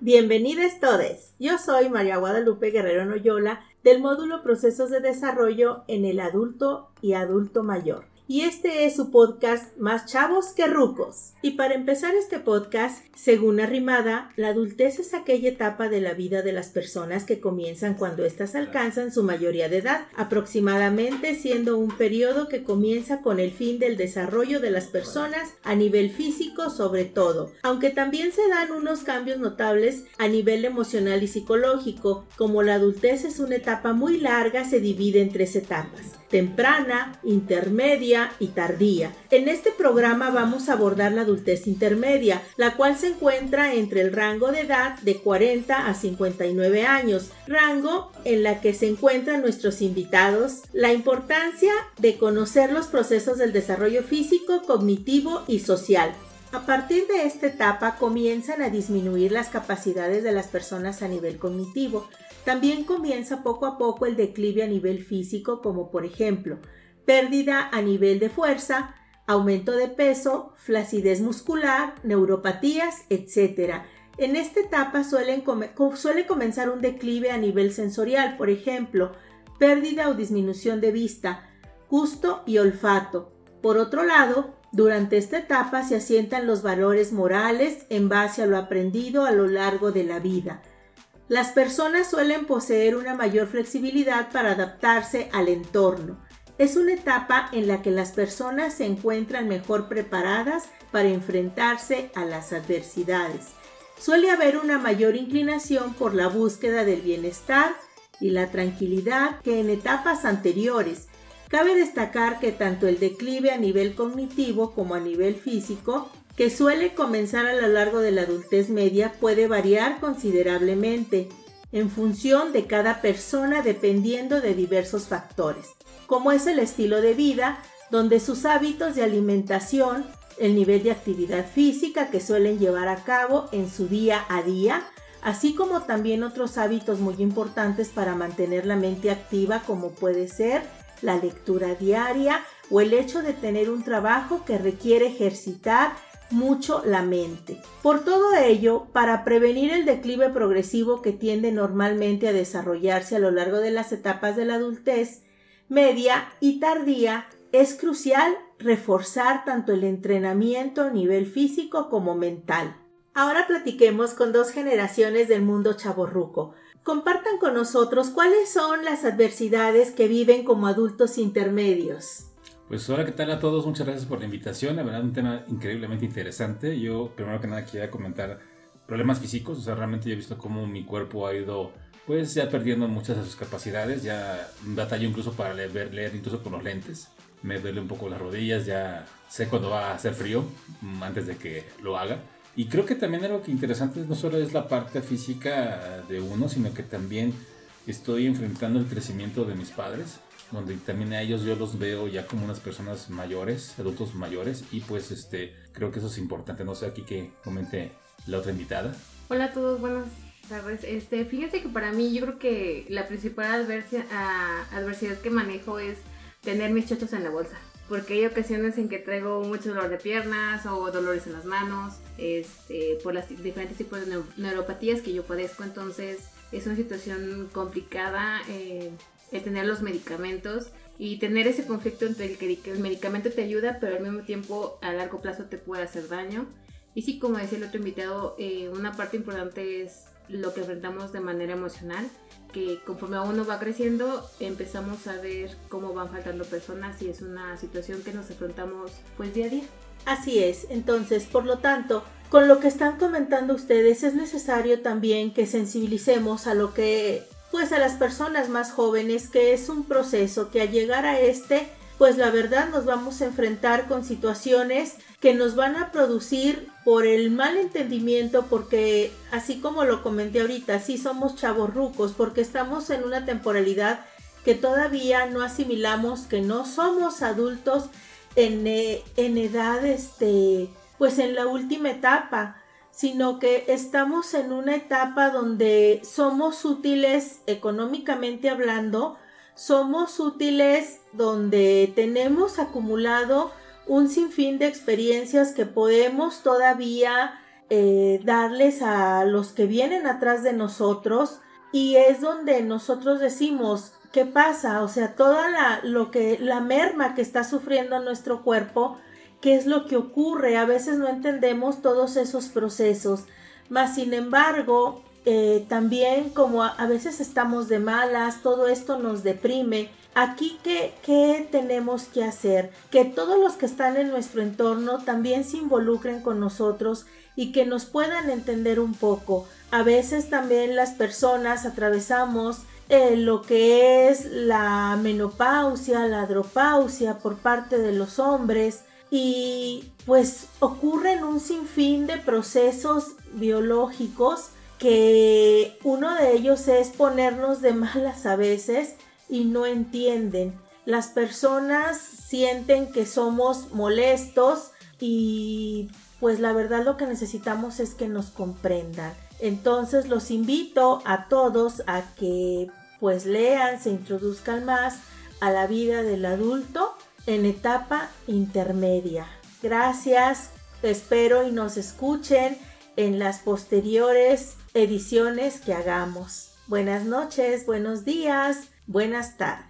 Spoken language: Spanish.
Bienvenidos todos. Yo soy María Guadalupe Guerrero Noyola del módulo Procesos de Desarrollo en el Adulto y Adulto Mayor y este es su podcast Más chavos que rucos. Y para empezar este podcast, según Arrimada, la adultez es aquella etapa de la vida de las personas que comienzan cuando éstas alcanzan su mayoría de edad, aproximadamente siendo un periodo que comienza con el fin del desarrollo de las personas a nivel físico sobre todo, aunque también se dan unos cambios notables a nivel emocional y psicológico, como la adultez es una etapa muy larga, se divide en tres etapas, temprana, intermedia, y tardía. En este programa vamos a abordar la adultez intermedia, la cual se encuentra entre el rango de edad de 40 a 59 años, rango en la que se encuentran nuestros invitados, la importancia de conocer los procesos del desarrollo físico, cognitivo y social. A partir de esta etapa comienzan a disminuir las capacidades de las personas a nivel cognitivo. También comienza poco a poco el declive a nivel físico, como por ejemplo pérdida a nivel de fuerza, aumento de peso, flacidez muscular, neuropatías, etc. En esta etapa suele comenzar un declive a nivel sensorial, por ejemplo, pérdida o disminución de vista, gusto y olfato. Por otro lado, durante esta etapa se asientan los valores morales en base a lo aprendido a lo largo de la vida. Las personas suelen poseer una mayor flexibilidad para adaptarse al entorno. Es una etapa en la que las personas se encuentran mejor preparadas para enfrentarse a las adversidades. Suele haber una mayor inclinación por la búsqueda del bienestar y la tranquilidad que en etapas anteriores. Cabe destacar que tanto el declive a nivel cognitivo como a nivel físico, que suele comenzar a lo largo de la adultez media, puede variar considerablemente en función de cada persona dependiendo de diversos factores como es el estilo de vida, donde sus hábitos de alimentación, el nivel de actividad física que suelen llevar a cabo en su día a día, así como también otros hábitos muy importantes para mantener la mente activa como puede ser la lectura diaria o el hecho de tener un trabajo que requiere ejercitar mucho la mente. Por todo ello, para prevenir el declive progresivo que tiende normalmente a desarrollarse a lo largo de las etapas de la adultez, media y tardía, es crucial reforzar tanto el entrenamiento a nivel físico como mental. Ahora platiquemos con dos generaciones del mundo chaborruco. Compartan con nosotros cuáles son las adversidades que viven como adultos intermedios. Pues hola, ¿qué tal a todos? Muchas gracias por la invitación. La verdad, un tema increíblemente interesante. Yo, primero que nada, quería comentar problemas físicos. O sea, realmente yo he visto cómo mi cuerpo ha ido pues ya perdiendo muchas de sus capacidades, ya batallo incluso para leer, leer incluso con los lentes, me duele un poco las rodillas, ya sé cuando va a hacer frío mm, antes de que lo haga. Y creo que también algo que interesante no solo es la parte física de uno, sino que también estoy enfrentando el crecimiento de mis padres, donde también a ellos yo los veo ya como unas personas mayores, adultos mayores, y pues este creo que eso es importante. No sé aquí que comente la otra invitada. Hola a todos, buenas este, fíjense que para mí yo creo que la principal adversidad que manejo es tener mis chochos en la bolsa. Porque hay ocasiones en que traigo mucho dolor de piernas o dolores en las manos, este, por las diferentes tipos de neuropatías que yo padezco. Entonces es una situación complicada eh, el tener los medicamentos y tener ese conflicto entre el que el medicamento te ayuda, pero al mismo tiempo a largo plazo te puede hacer daño. Y sí, como decía el otro invitado, eh, una parte importante es lo que enfrentamos de manera emocional, que conforme uno va creciendo empezamos a ver cómo van faltando personas y es una situación que nos enfrentamos pues día a día. Así es, entonces, por lo tanto, con lo que están comentando ustedes es necesario también que sensibilicemos a lo que pues a las personas más jóvenes que es un proceso que al llegar a este pues la verdad nos vamos a enfrentar con situaciones que nos van a producir por el mal entendimiento, porque así como lo comenté ahorita, sí somos chavos rucos, porque estamos en una temporalidad que todavía no asimilamos, que no somos adultos en, eh, en edad, este, pues en la última etapa, sino que estamos en una etapa donde somos útiles económicamente hablando, somos útiles donde tenemos acumulado un sinfín de experiencias que podemos todavía eh, darles a los que vienen atrás de nosotros y es donde nosotros decimos, ¿qué pasa? O sea, toda la, lo que, la merma que está sufriendo nuestro cuerpo, ¿qué es lo que ocurre? A veces no entendemos todos esos procesos, mas sin embargo, eh, también como a, veces estamos de malas, todo esto nos deprime. Aquí, ¿qué, ¿qué tenemos que hacer? Que todos los que están en nuestro entorno también se involucren con nosotros y que nos puedan entender un poco. A veces también las personas atravesamos eh, lo que es la menopausia, la andropausia por parte de los hombres y pues ocurren un sinfín de procesos biológicos que uno de ellos es ponernos de malas a veces y no entienden. Las personas sienten que somos molestos y pues la verdad lo que necesitamos es que nos comprendan. Entonces los invito a todos a que pues lean, se introduzcan más a la vida del adulto en etapa intermedia. Gracias, espero y nos escuchen en las posteriores ediciones que hagamos. Buenas noches, buenos días, buenas tardes.